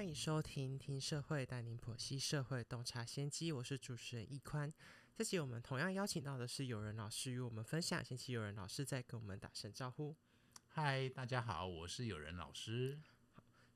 欢迎收听《听社会带您剖析社会洞察先机》，我是主持人易宽。这期我们同样邀请到的是友人老师与我们分享，先期友人老师再跟我们打声招呼。嗨，大家好，我是友人老师。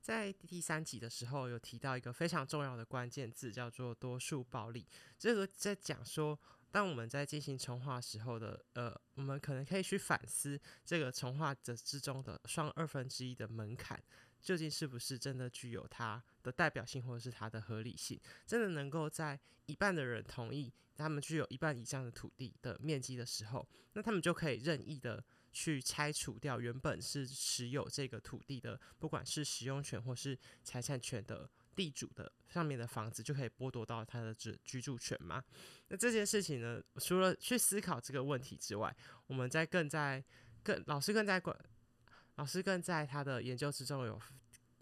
在第三集的时候，有提到一个非常重要的关键字，叫做多数暴力。这个在讲说，当我们在进行重化时候的，呃，我们可能可以去反思这个重化者之中的双二分之一的门槛。究竟是不是真的具有它的代表性，或者是它的合理性？真的能够在一半的人同意他们具有一半以上的土地的面积的时候，那他们就可以任意的去拆除掉原本是持有这个土地的，不管是使用权或是财产权的地主的上面的房子，就可以剥夺到他的居居住权吗？那这件事情呢，除了去思考这个问题之外，我们在更在更老师更在管。老师更在他的研究之中有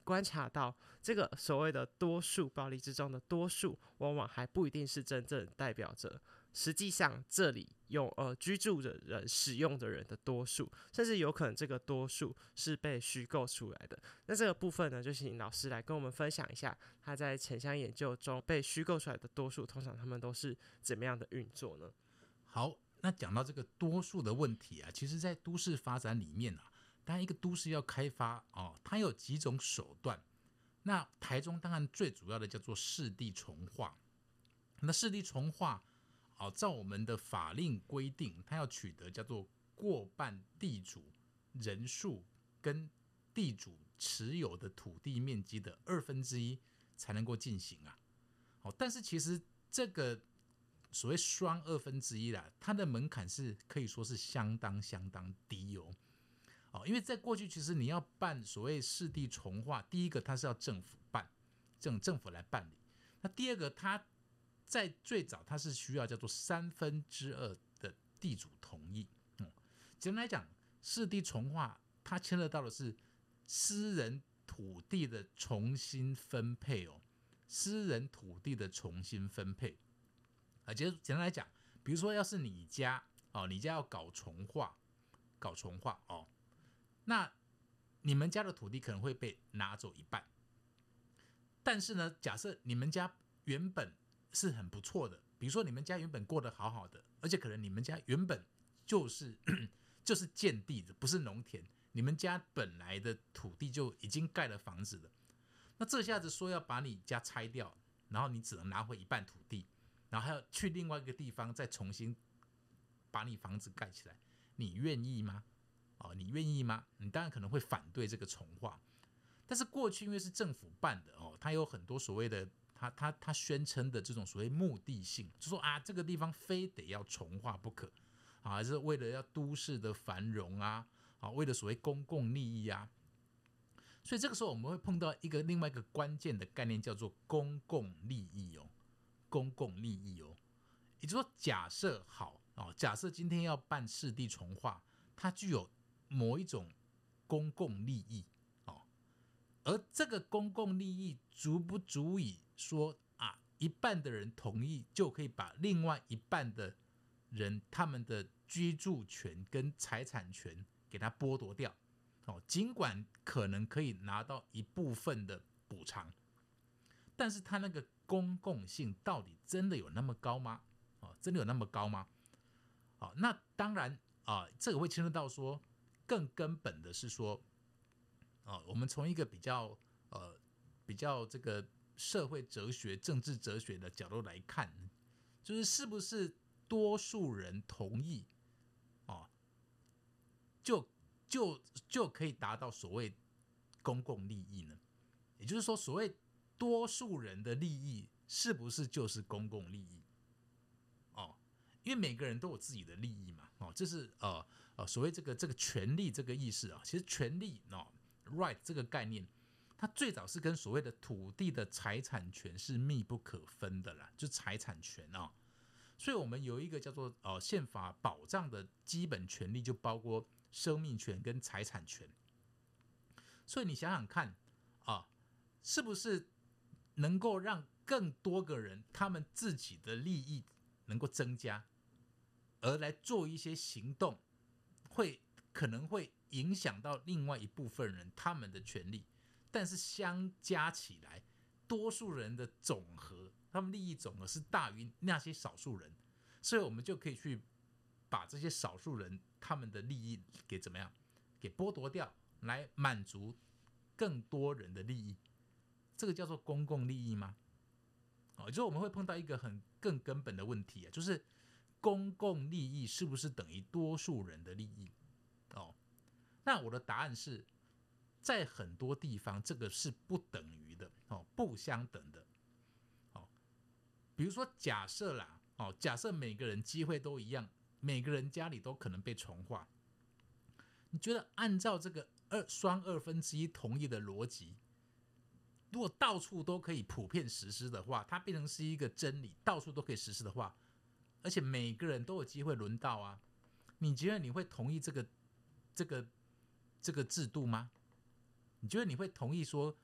观察到，这个所谓的多数暴力之中的多数，往往还不一定是真正代表着实际上这里用呃居住的人使用的人的多数，甚至有可能这个多数是被虚构出来的。那这个部分呢，就请老师来跟我们分享一下，他在城乡研究中被虚构出来的多数，通常他们都是怎么样的运作呢？好，那讲到这个多数的问题啊，其实在都市发展里面啊。当然，一个都市要开发哦，它有几种手段。那台中当然最主要的叫做市地重划。那市地重划，哦，照我们的法令规定，它要取得叫做过半地主人数跟地主持有的土地面积的二分之一才能够进行啊。哦，但是其实这个所谓双二分之一啦，它的门槛是可以说是相当相当低哦。哦，因为在过去，其实你要办所谓市地重划，第一个它是要政府办，政政府来办理。那第二个，它在最早它是需要叫做三分之二的地主同意。嗯，简单来讲，市地重划它牵涉到的是私人土地的重新分配哦，私人土地的重新分配。啊，简简单来讲，比如说要是你家哦，你家要搞重划，搞重划哦。那你们家的土地可能会被拿走一半，但是呢，假设你们家原本是很不错的，比如说你们家原本过得好好的，而且可能你们家原本就是 就是建地的，不是农田，你们家本来的土地就已经盖了房子了，那这下子说要把你家拆掉，然后你只能拿回一半土地，然后还要去另外一个地方再重新把你房子盖起来，你愿意吗？哦，你愿意吗？你当然可能会反对这个重化，但是过去因为是政府办的哦，它有很多所谓的，他他他宣称的这种所谓目的性，就说啊，这个地方非得要重化不可，啊，还是为了要都市的繁荣啊，啊，为了所谓公共利益啊，所以这个时候我们会碰到一个另外一个关键的概念，叫做公共利益哦，公共利益哦，也就是说，假设好哦，假设今天要办市地重划，它具有某一种公共利益哦，而这个公共利益足不足以说啊，一半的人同意就可以把另外一半的人他们的居住权跟财产权给他剥夺掉哦，尽管可能可以拿到一部分的补偿，但是他那个公共性到底真的有那么高吗？哦，真的有那么高吗？哦，那当然啊，这个会牵涉到说。更根本的是说，啊，我们从一个比较呃比较这个社会哲学、政治哲学的角度来看，就是是不是多数人同意，哦，就就就可以达到所谓公共利益呢？也就是说，所谓多数人的利益是不是就是公共利益？哦。因为每个人都有自己的利益嘛，哦，这是呃呃所谓这个这个权利这个意识啊，其实权利哦，right 这个概念，它最早是跟所谓的土地的财产权是密不可分的啦，就财产权啊，所以我们有一个叫做呃宪法保障的基本权利，就包括生命权跟财产权，所以你想想看啊，是不是能够让更多个人他们自己的利益能够增加？而来做一些行动，会可能会影响到另外一部分人他们的权利，但是相加起来，多数人的总和，他们利益总和是大于那些少数人，所以我们就可以去把这些少数人他们的利益给怎么样，给剥夺掉，来满足更多人的利益。这个叫做公共利益吗？哦，就是我们会碰到一个很更根本的问题啊，就是公共利益是不是等于多数人的利益？哦，那我的答案是在很多地方这个是不等于的哦，不相等的。哦，比如说假设啦，哦，假设每个人机会都一样，每个人家里都可能被重化，你觉得按照这个二双二分之一同意的逻辑？如果到处都可以普遍实施的话，它变成是一个真理，到处都可以实施的话，而且每个人都有机会轮到啊，你觉得你会同意这个这个这个制度吗？你觉得你会同意说，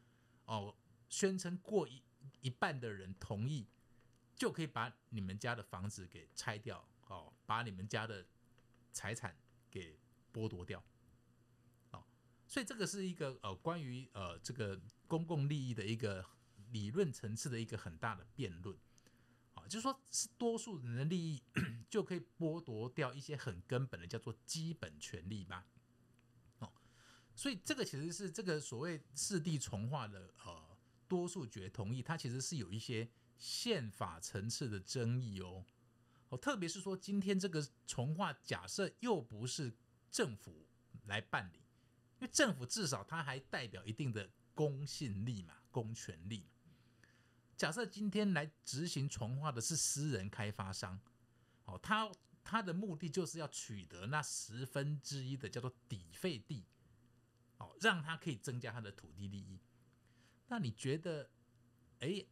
哦，宣称过一一半的人同意，就可以把你们家的房子给拆掉，哦，把你们家的财产给剥夺掉？哦所以这个是一个呃关于呃这个公共利益的一个理论层次的一个很大的辩论，就是说是多数人的利益 就可以剥夺掉一些很根本的叫做基本权利吗？哦，所以这个其实是这个所谓四地重化的呃多数决同意，它其实是有一些宪法层次的争议哦，哦，特别是说今天这个重化假设又不是政府来办理。因为政府至少它还代表一定的公信力嘛，公权力。假设今天来执行重化的是私人开发商，哦，他他的目的就是要取得那十分之一的叫做底费地，哦，让他可以增加他的土地利益。那你觉得，哎，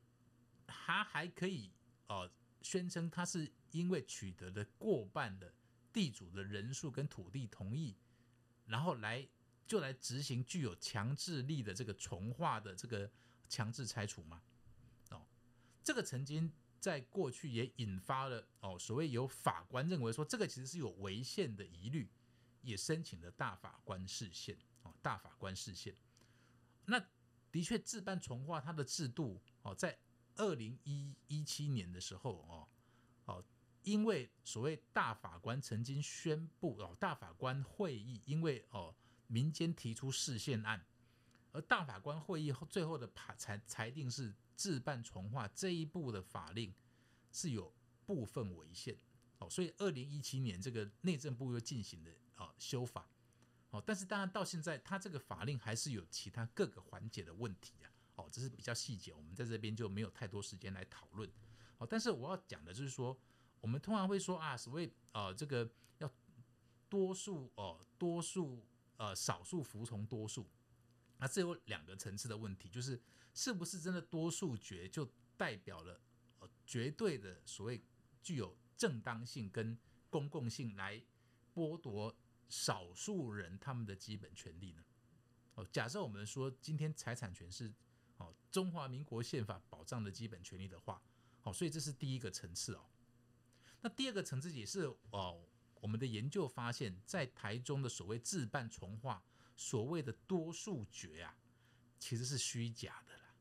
他还可以哦宣称他是因为取得了过半的地主的人数跟土地同意，然后来。就来执行具有强制力的这个重化的这个强制拆除吗？这个曾经在过去也引发了哦，所谓有法官认为说这个其实是有违宪的疑虑，也申请了大法官释宪哦，大法官释宪。那的确置办从化它的制度哦，在二零一一七年的时候哦哦，因为所谓大法官曾经宣布哦，大法官会议因为哦。民间提出释宪案，而大法官会议后最后的判裁裁定是自办从化这一步的法令是有部分违宪。哦，所以二零一七年这个内政部又进行了啊修法。哦，但是当然到现在它这个法令还是有其他各个环节的问题啊。哦，这是比较细节，我们在这边就没有太多时间来讨论。哦，但是我要讲的就是说，我们通常会说啊，所谓呃这个要多数哦多数。呃，少数服从多数，那这有两个层次的问题，就是是不是真的多数决就代表了呃绝对的所谓具有正当性跟公共性来剥夺少数人他们的基本权利呢？哦，假设我们说今天财产权是哦中华民国宪法保障的基本权利的话，好，所以这是第一个层次哦。那第二个层次也是哦。我们的研究发现，在台中的所谓自办重化，所谓的多数决啊，其实是虚假的啦，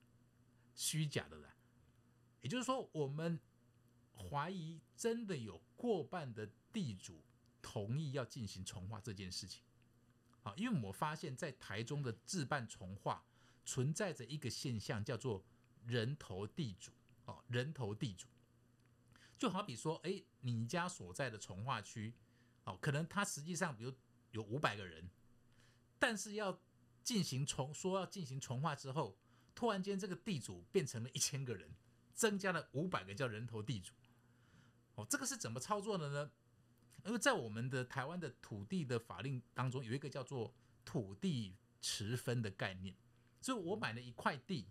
虚假的啦。也就是说，我们怀疑真的有过半的地主同意要进行重化这件事情。啊，因为我发现，在台中的自办重化存在着一个现象，叫做人头地主。哦，人头地主，就好比说，哎，你家所在的从化区。哦，可能他实际上比如有五百个人，但是要进行重说要进行重化之后，突然间这个地主变成了一千个人，增加了五百个叫人头地主。哦，这个是怎么操作的呢？因为在我们的台湾的土地的法令当中，有一个叫做土地持分的概念，所以我买了一块地，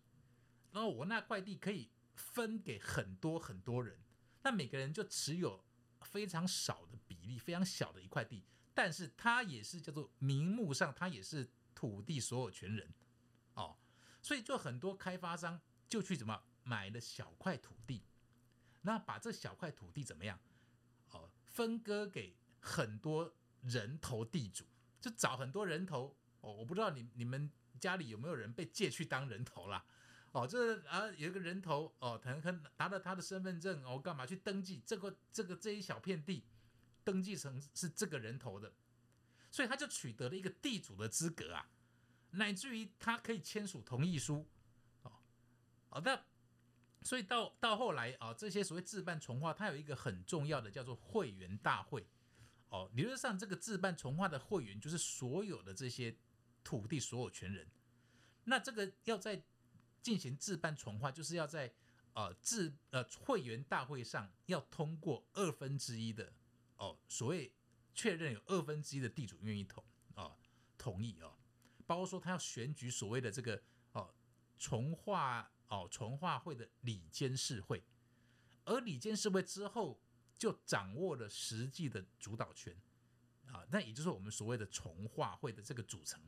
然后我那块地可以分给很多很多人，那每个人就持有。非常少的比例，非常小的一块地，但是他也是叫做名目上，他也是土地所有权人哦，所以就很多开发商就去怎么买了小块土地，那把这小块土地怎么样？哦，分割给很多人头地主，就找很多人头哦，我不知道你你们家里有没有人被借去当人头啦？哦，这啊有一个人头哦，可能可能拿了他的身份证哦，干嘛去登记这个这个这一小片地，登记成是这个人头的，所以他就取得了一个地主的资格啊，乃至于他可以签署同意书，哦哦，那所以到到后来啊，这些所谓自办从化，它有一个很重要的叫做会员大会，哦，理论上这个自办从化的会员就是所有的这些土地所有权人，那这个要在进行自办从化，就是要在呃自呃会员大会上要通过二分之一的哦，所谓确认有二分之一的地主愿意同啊同意啊，包括说他要选举所谓的这个哦从化哦从化会的里监事会，而里监事会之后就掌握了实际的主导权啊，那也就是我们所谓的从化会的这个组成。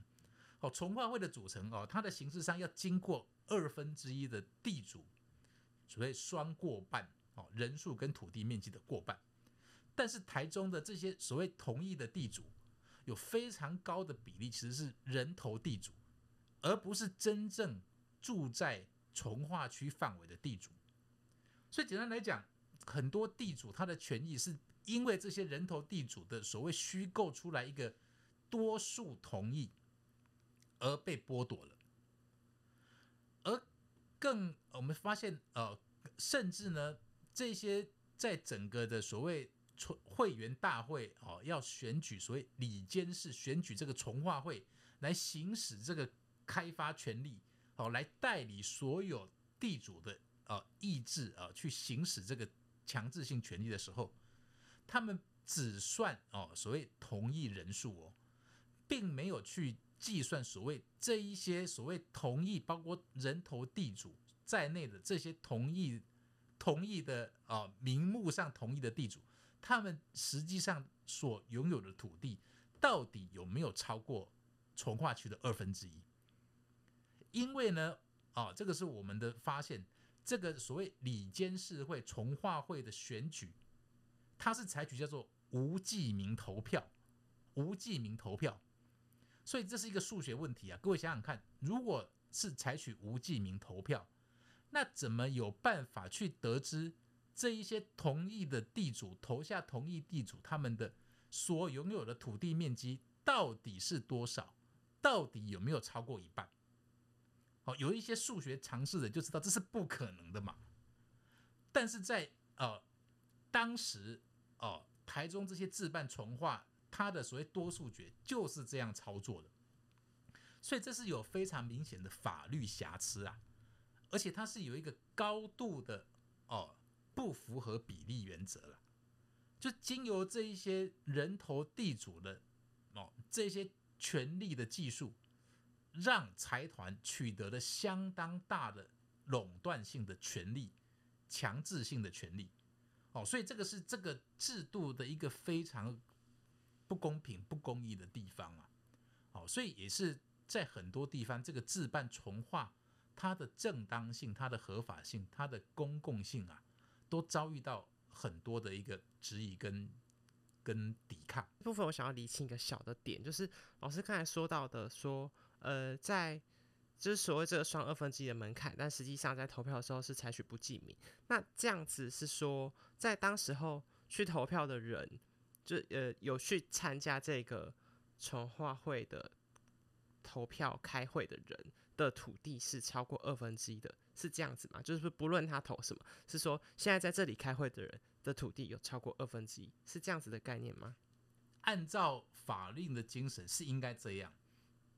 哦，从化会的组成哦，它的形式上要经过二分之一的地主，所谓双过半哦，人数跟土地面积的过半。但是台中的这些所谓同意的地主，有非常高的比例其实是人头地主，而不是真正住在从化区范围的地主。所以简单来讲，很多地主他的权益是因为这些人头地主的所谓虚构出来一个多数同意。而被剥夺了，而更我们发现，呃，甚至呢，这些在整个的所谓会员大会哦，要选举所谓里监事，选举这个从化会来行使这个开发权利，哦，来代理所有地主的呃意志啊，去行使这个强制性权利的时候，他们只算哦所谓同意人数哦，并没有去。计算所谓这一些所谓同意，包括人头地主在内的这些同意同意的啊名目上同意的地主，他们实际上所拥有的土地到底有没有超过从化区的二分之一？因为呢，啊，这个是我们的发现，这个所谓里监事会从化会的选举，它是采取叫做无记名投票，无记名投票。所以这是一个数学问题啊！各位想想看，如果是采取无记名投票，那怎么有办法去得知这一些同意的地主投下同意地主他们的所拥有的土地面积到底是多少？到底有没有超过一半？好，有一些数学常识的就知道这是不可能的嘛。但是在呃当时哦，台中这些自办从化。它的所谓多数决就是这样操作的，所以这是有非常明显的法律瑕疵啊，而且它是有一个高度的哦不符合比例原则了，就经由这一些人头地主的哦这些权力的技术，让财团取得了相当大的垄断性的权利、强制性的权利，哦，所以这个是这个制度的一个非常。不公平、不公义的地方啊，哦，所以也是在很多地方，这个自办从化它的正当性、它的合法性、它的公共性啊，都遭遇到很多的一个质疑跟跟抵抗。部分我想要理清一个小的点，就是老师刚才说到的，说呃，在就是所谓这个双二分之一的门槛，但实际上在投票的时候是采取不记名。那这样子是说，在当时候去投票的人。就呃有去参加这个从化会的投票开会的人的土地是超过二分之一的，是这样子吗？就是不论他投什么，是说现在在这里开会的人的土地有超过二分之一，是这样子的概念吗？按照法令的精神是应该这样，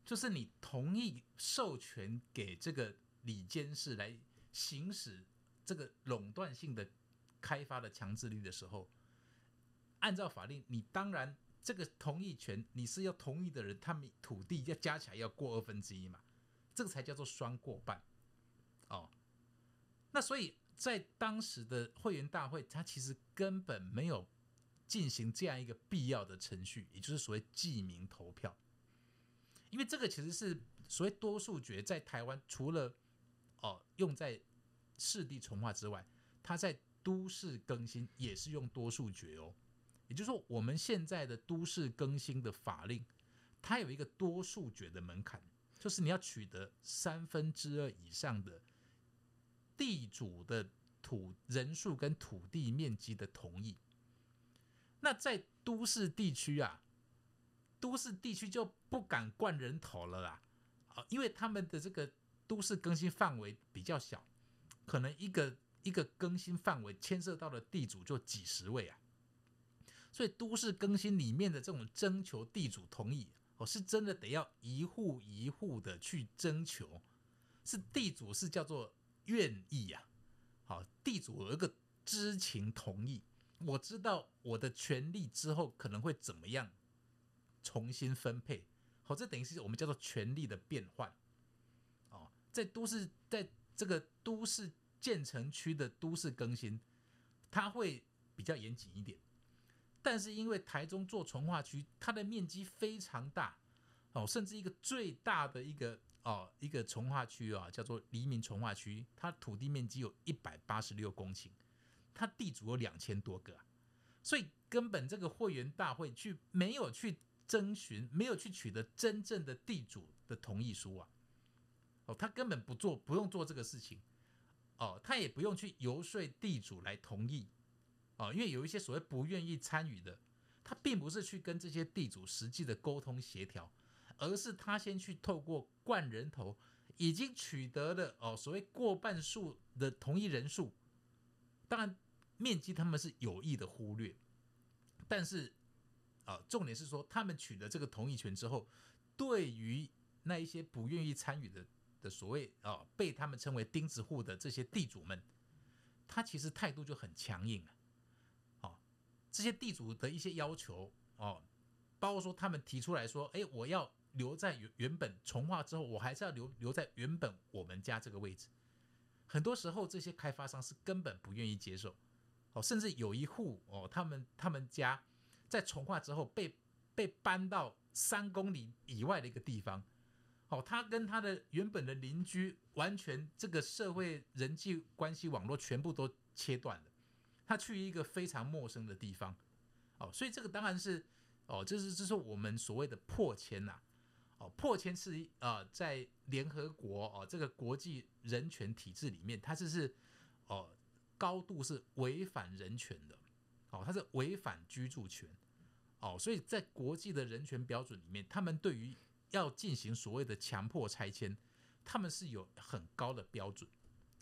就是你同意授权给这个里监事来行使这个垄断性的开发的强制力的时候。按照法令，你当然这个同意权，你是要同意的人，他们土地要加起来要过二分之一嘛，这个才叫做双过半哦。那所以在当时的会员大会，他其实根本没有进行这样一个必要的程序，也就是所谓记名投票，因为这个其实是所谓多数决，在台湾除了哦用在市地重划之外，它在都市更新也是用多数决哦。也就是说，我们现在的都市更新的法令，它有一个多数决的门槛，就是你要取得三分之二以上的地主的土人数跟土地面积的同意。那在都市地区啊，都市地区就不敢灌人头了啦，啊，因为他们的这个都市更新范围比较小，可能一个一个更新范围牵涉到的地主就几十位啊，所以都市更新里面的这种征求地主同意，哦，是真的得要一户一户的去征求，是地主是叫做愿意呀，好，地主有一个知情同意。我知道我的权利之后可能会怎么样重新分配，好，这等于是我们叫做权利的变换。哦，在都市，在这个都市建成区的都市更新，它会比较严谨一点。但是因为台中做从化区，它的面积非常大，哦，甚至一个最大的一个哦一个从化区啊，叫做黎明从化区，它土地面积有一百八十六公顷。它地主有两千多个，所以根本这个会员大会去没有去征询，没有去取得真正的地主的同意书啊。哦，他根本不做，不用做这个事情。哦，他也不用去游说地主来同意。哦，因为有一些所谓不愿意参与的，他并不是去跟这些地主实际的沟通协调，而是他先去透过灌人头，已经取得了哦所谓过半数的同意人数，当然。面积他们是有意的忽略，但是啊，重点是说他们取得这个同意权之后，对于那一些不愿意参与的的所谓啊被他们称为钉子户的这些地主们，他其实态度就很强硬啊。这些地主的一些要求哦，包括说他们提出来说，哎，我要留在原原本从化之后，我还是要留留在原本我们家这个位置。很多时候这些开发商是根本不愿意接受。哦，甚至有一户哦，他们他们家在从化之后被被搬到三公里以外的一个地方，哦，他跟他的原本的邻居完全这个社会人际关系网络全部都切断了，他去一个非常陌生的地方，哦，所以这个当然是哦，这是这是我们所谓的破迁呐，哦，破迁是啊，在联合国哦这个国际人权体制里面，它是是哦。高度是违反人权的，哦，它是违反居住权，哦，所以在国际的人权标准里面，他们对于要进行所谓的强迫拆迁，他们是有很高的标准，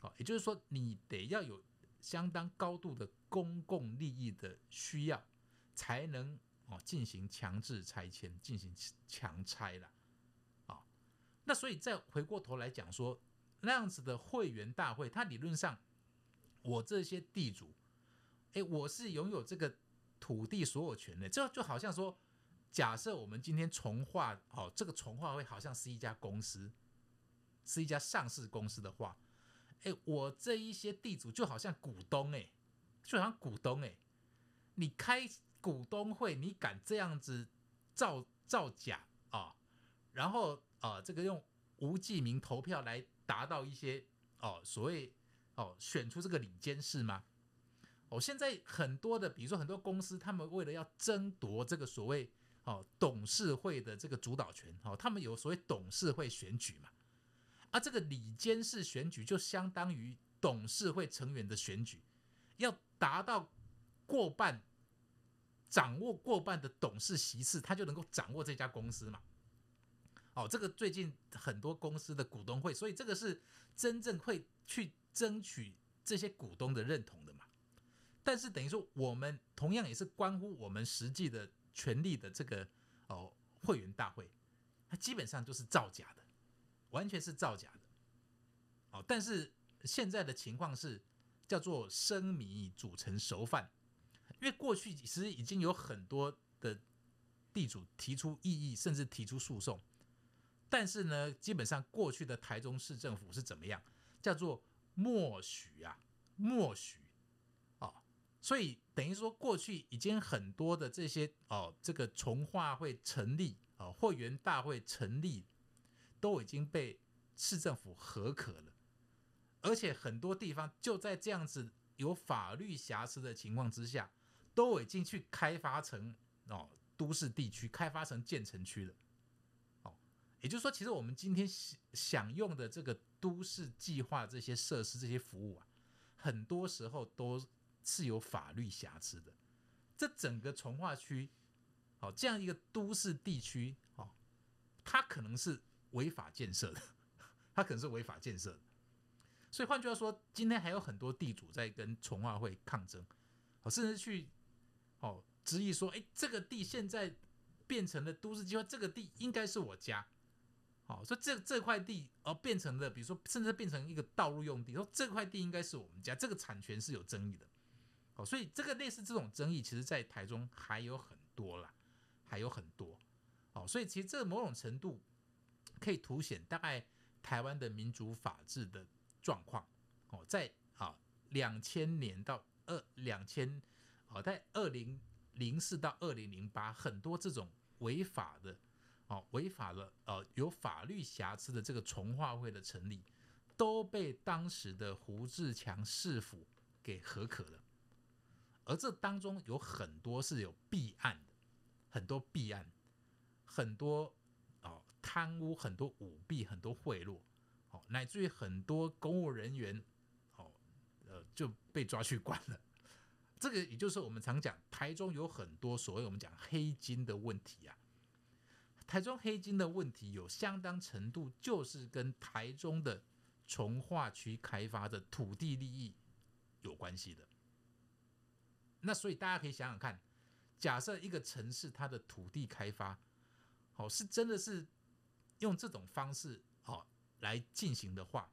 哦，也就是说，你得要有相当高度的公共利益的需要，才能哦进行强制拆迁，进行强拆了，啊，那所以再回过头来讲说，那样子的会员大会，它理论上。我这些地主，哎，我是拥有这个土地所有权的。这就好像说，假设我们今天从化，哦，这个从化会好像是一家公司，是一家上市公司的话，哎，我这一些地主就好像股东，哎，就好像股东，哎，你开股东会，你敢这样子造造假啊？然后啊，这个用无记名投票来达到一些哦，所谓。哦，选出这个领监事吗？哦，现在很多的，比如说很多公司，他们为了要争夺这个所谓哦董事会的这个主导权，哦，他们有所谓董事会选举嘛，啊，这个里监事选举就相当于董事会成员的选举，要达到过半，掌握过半的董事席次，他就能够掌握这家公司嘛。哦，这个最近很多公司的股东会，所以这个是真正会去。争取这些股东的认同的嘛，但是等于说我们同样也是关乎我们实际的权利的这个哦会员大会，它基本上就是造假的，完全是造假的。哦，但是现在的情况是叫做生米煮成熟饭，因为过去其实已经有很多的地主提出异议，甚至提出诉讼，但是呢，基本上过去的台中市政府是怎么样，叫做。默许啊，默许哦，所以等于说过去已经很多的这些哦，这个从化会成立哦，会员大会成立，都已经被市政府核可了，而且很多地方就在这样子有法律瑕疵的情况之下，都已经去开发成哦都市地区，开发成建成区了，哦，也就是说，其实我们今天享享用的这个都市计划这些设施、这些服务啊，很多时候都是有法律瑕疵的。这整个从化区，好这样一个都市地区，哦，它可能是违法建设的，它可能是违法建设的。所以换句话说，今天还有很多地主在跟从化会抗争，甚至去哦质疑说，哎，这个地现在变成了都市计划，这个地应该是我家。好，所以这这块地而变成了，比如说，甚至变成一个道路用地，说这块地应该是我们家，这个产权是有争议的。好，所以这个类似这种争议，其实在台中还有很多啦，还有很多。好，所以其实这某种程度可以凸显大概台湾的民主法治的状况。哦，在啊两千年到二两千，哦在二零零四到二零零八，很多这种违法的。哦，违法的，呃，有法律瑕疵的这个从化会的成立，都被当时的胡志强市府给核可了，而这当中有很多是有弊案的，很多弊案，很多贪污，很多舞弊，很多贿赂，哦，乃至于很多公务人员，哦，呃，就被抓去关了。这个也就是我们常讲，台中有很多所谓我们讲黑金的问题啊。台中黑金的问题有相当程度就是跟台中的从化区开发的土地利益有关系的。那所以大家可以想想看，假设一个城市它的土地开发，哦，是真的是用这种方式哦来进行的话，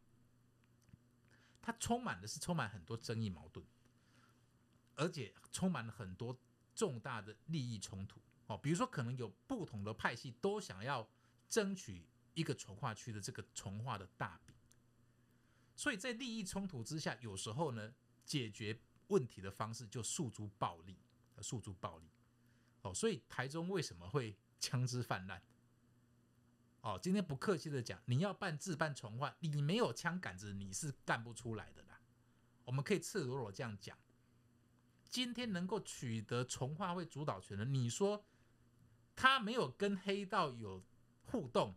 它充满的是充满很多争议矛盾，而且充满了很多重大的利益冲突。哦，比如说，可能有不同的派系都想要争取一个从化区的这个从化的大饼，所以在利益冲突之下，有时候呢，解决问题的方式就诉诸暴力，诉诸暴力。哦，所以台中为什么会枪支泛滥？哦，今天不客气的讲，你要办自办从化，你没有枪杆子，你是干不出来的啦。我们可以赤裸裸这样讲，今天能够取得从化会主导权的，你说？他没有跟黑道有互动，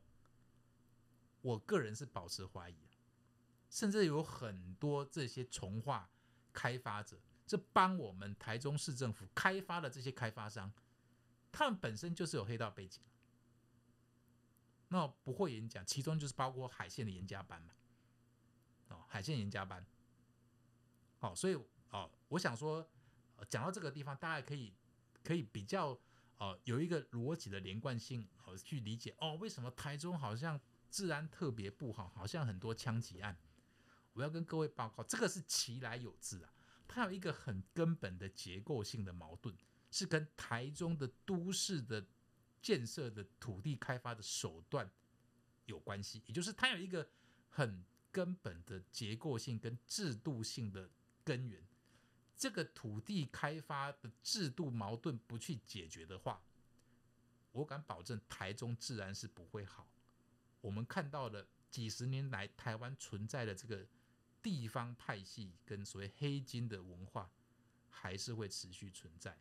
我个人是保持怀疑，甚至有很多这些从化开发者，这帮我们台中市政府开发的这些开发商，他们本身就是有黑道背景。那不会演讲，其中就是包括海线的严家班嘛，哦，海线严家班，好，所以哦，我想说，讲到这个地方，大家可以可以比较。哦，有一个逻辑的连贯性，哦，去理解哦，为什么台中好像治安特别不好，好像很多枪击案？我要跟各位报告，这个是其来有自啊，它有一个很根本的结构性的矛盾，是跟台中的都市的建设的土地开发的手段有关系，也就是它有一个很根本的结构性跟制度性的根源。这个土地开发的制度矛盾不去解决的话，我敢保证台中自然是不会好。我们看到的几十年来台湾存在的这个地方派系跟所谓黑金的文化，还是会持续存在。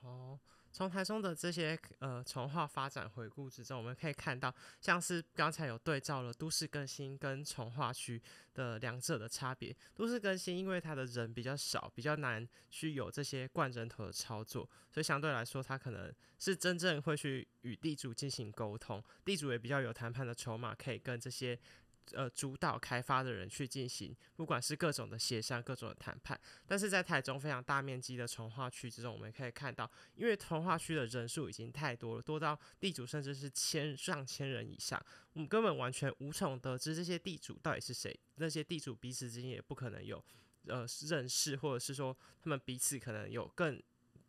哦。从台中的这些呃从化发展回顾之中，我们可以看到，像是刚才有对照了都市更新跟从化区的两者的差别。都市更新因为它的人比较少，比较难去有这些灌人头的操作，所以相对来说，它可能是真正会去与地主进行沟通，地主也比较有谈判的筹码，可以跟这些。呃，主导开发的人去进行，不管是各种的协商、各种的谈判，但是在台中非常大面积的从化区之中，我们可以看到，因为从化区的人数已经太多了，多到地主甚至是千上千人以上，我们根本完全无从得知这些地主到底是谁，那些地主彼此之间也不可能有呃认识，或者是说他们彼此可能有更。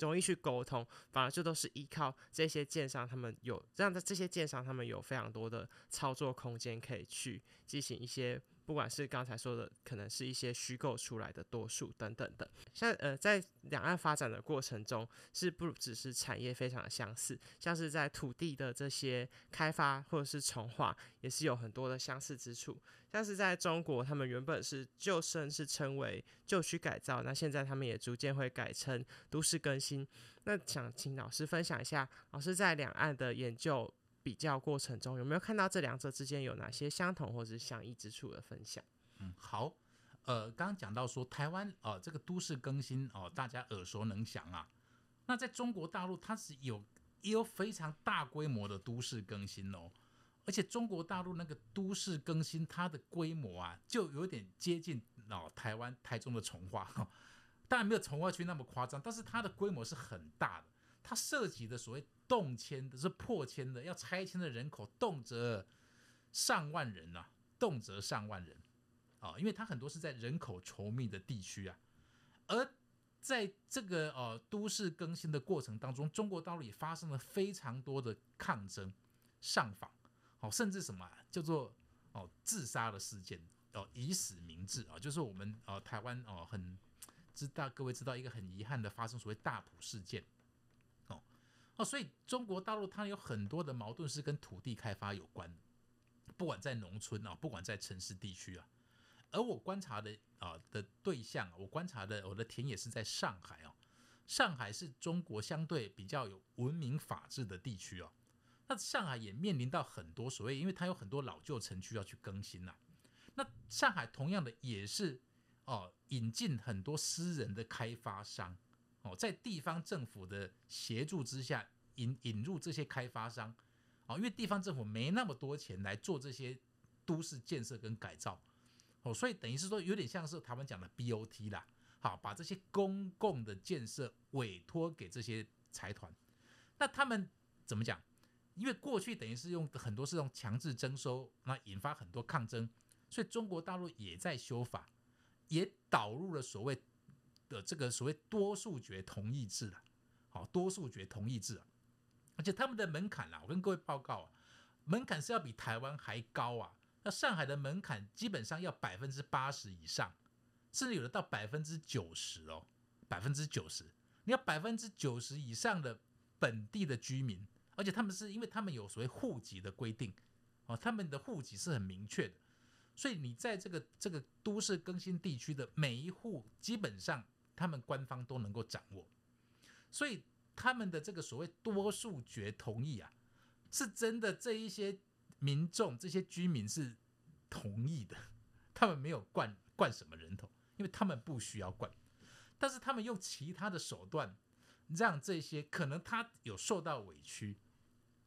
容易去沟通，反而这都是依靠这些建商，他们有让这些建商他们有非常多的操作空间，可以去进行一些。不管是刚才说的，可能是一些虚构出来的多数等等的，像呃，在两岸发展的过程中，是不只是产业非常的相似，像是在土地的这些开发或者是重化，也是有很多的相似之处。像是在中国，他们原本是旧生是称为旧区改造，那现在他们也逐渐会改成都市更新。那想请老师分享一下，老师在两岸的研究。比较过程中，有没有看到这两者之间有哪些相同或是相异之处的分享？嗯，好，呃，刚刚讲到说台湾哦，这个都市更新哦，大家耳熟能详啊。那在中国大陆，它是有也有非常大规模的都市更新哦，而且中国大陆那个都市更新，它的规模啊，就有点接近哦台湾台中的从化，当然没有从化区那么夸张，但是它的规模是很大的。它涉及的所谓动迁的是破迁的，要拆迁的人口动辄上万人呐，动辄上万人啊，因为它很多是在人口稠密的地区啊，而在这个呃都市更新的过程当中，中国大陆也发生了非常多的抗争、上访，哦，甚至什么叫做哦自杀的事件，哦以死明志啊，就是我们呃台湾哦很知道各位知道一个很遗憾的发生所谓大埔事件。所以中国大陆它有很多的矛盾是跟土地开发有关，不管在农村啊，不管在城市地区啊。而我观察的啊的对象，我观察的我的田野是在上海哦，上海是中国相对比较有文明法治的地区哦。那上海也面临到很多所谓，因为它有很多老旧城区要去更新呐。那上海同样的也是哦，引进很多私人的开发商。哦，在地方政府的协助之下，引引入这些开发商，哦，因为地方政府没那么多钱来做这些都市建设跟改造，哦，所以等于是说有点像是台湾讲的 BOT 啦，好，把这些公共的建设委托给这些财团，那他们怎么讲？因为过去等于是用很多是用强制征收，那引发很多抗争，所以中国大陆也在修法，也导入了所谓。的这个所谓多数决同意制啊，好，多数决同意制啊，而且他们的门槛啊，我跟各位报告啊，门槛是要比台湾还高啊。那上海的门槛基本上要百分之八十以上，甚至有的到百分之九十哦，百分之九十，你要百分之九十以上的本地的居民，而且他们是因为他们有所谓户籍的规定哦，他们的户籍是很明确的，所以你在这个这个都市更新地区的每一户基本上。他们官方都能够掌握，所以他们的这个所谓多数决同意啊，是真的。这一些民众、这些居民是同意的，他们没有灌灌什么人头，因为他们不需要灌。但是他们用其他的手段，让这些可能他有受到委屈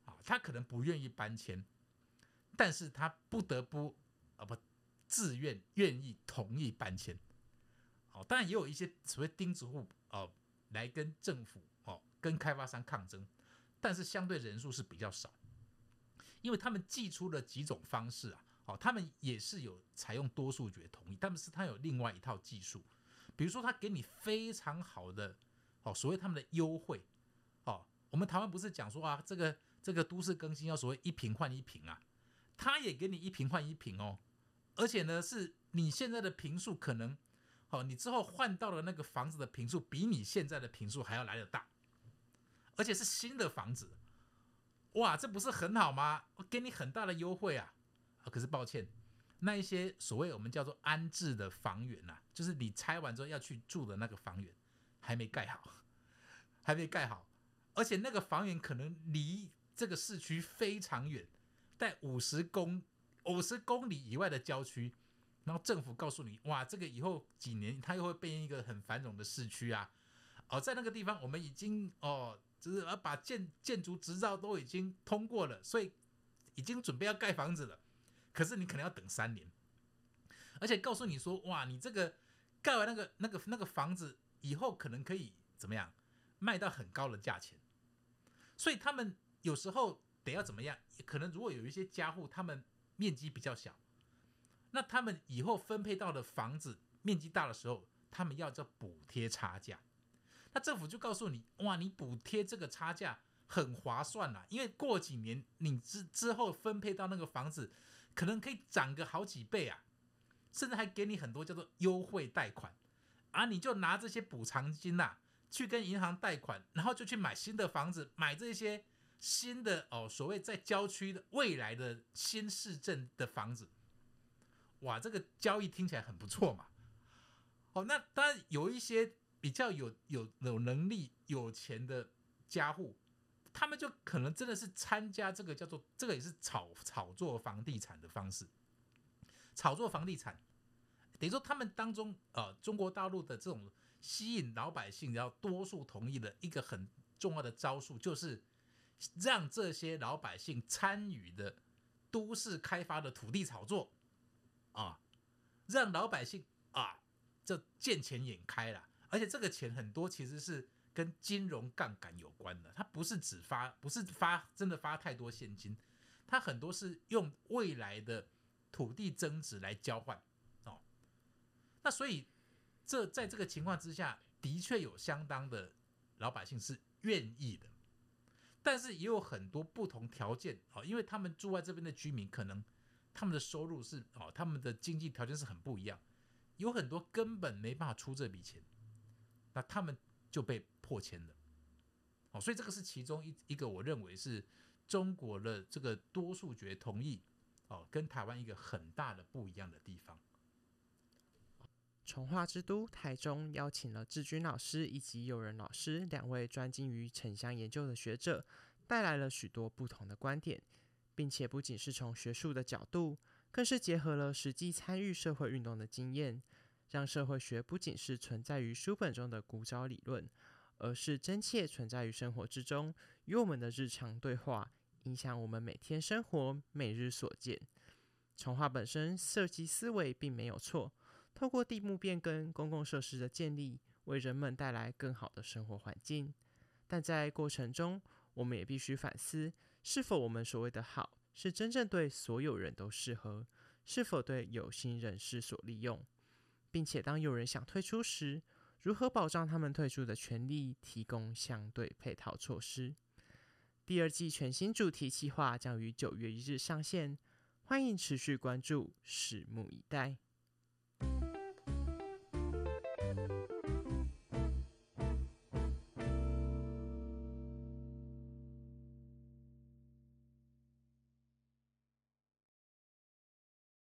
啊，他可能不愿意搬迁，但是他不得不啊不自愿愿意同意搬迁。哦，当然也有一些所谓钉子户哦，来跟政府哦，跟开发商抗争，但是相对人数是比较少，因为他们寄出了几种方式啊，哦，他们也是有采用多数决同意，但是他有另外一套技术，比如说他给你非常好的哦，所谓他们的优惠哦，我们台湾不是讲说啊，这个这个都市更新要所谓一平换一平啊，他也给你一平换一平哦，而且呢，是你现在的平数可能。哦，你之后换到的那个房子的平数比你现在的平数还要来得大，而且是新的房子，哇，这不是很好吗？我给你很大的优惠啊！啊，可是抱歉，那一些所谓我们叫做安置的房源呐，就是你拆完之后要去住的那个房源，还没盖好，还没盖好，而且那个房源可能离这个市区非常远，在五十公五十公里以外的郊区。然后政府告诉你，哇，这个以后几年它又会变一个很繁荣的市区啊！哦，在那个地方我们已经哦，就是把建建筑执照都已经通过了，所以已经准备要盖房子了。可是你可能要等三年，而且告诉你说，哇，你这个盖完那个那个那个房子以后，可能可以怎么样卖到很高的价钱。所以他们有时候得要怎么样？可能如果有一些家户，他们面积比较小。那他们以后分配到的房子面积大的时候，他们要叫补贴差价。那政府就告诉你，哇，你补贴这个差价很划算啦，因为过几年你之之后分配到那个房子，可能可以涨个好几倍啊，甚至还给你很多叫做优惠贷款啊，你就拿这些补偿金呐，去跟银行贷款，然后就去买新的房子，买这些新的哦，所谓在郊区的未来的新市镇的房子。哇，这个交易听起来很不错嘛。哦，那当然有一些比较有有有能力、有钱的家户，他们就可能真的是参加这个叫做这个也是炒炒作房地产的方式，炒作房地产，等于说他们当中呃中国大陆的这种吸引老百姓然后多数同意的一个很重要的招数，就是让这些老百姓参与的都市开发的土地炒作啊，让老百姓啊这见钱眼开了，而且这个钱很多其实是。跟金融杠杆有关的，它不是只发，不是发真的发太多现金，它很多是用未来的土地增值来交换哦。那所以这在这个情况之下，的确有相当的老百姓是愿意的，但是也有很多不同条件哦，因为他们住在这边的居民，可能他们的收入是哦，他们的经济条件是很不一样，有很多根本没办法出这笔钱，那他们就被。破千了，哦，所以这个是其中一一个我认为是中国的这个多数决同意，哦，跟台湾一个很大的不一样的地方。从化之都台中邀请了志军老师以及友人老师两位专精于城乡研究的学者，带来了许多不同的观点，并且不仅是从学术的角度，更是结合了实际参与社会运动的经验，让社会学不仅是存在于书本中的古早理论。而是真切存在于生活之中，与我们的日常对话，影响我们每天生活、每日所见。重化本身设计思维并没有错，透过地目变更、公共设施的建立，为人们带来更好的生活环境。但在过程中，我们也必须反思，是否我们所谓的好，是真正对所有人都适合，是否对有心人士所利用，并且当有人想退出时，如何保障他们退出的权利？提供相对配套措施。第二季全新主题计划将于九月一日上线，欢迎持续关注，拭目以待。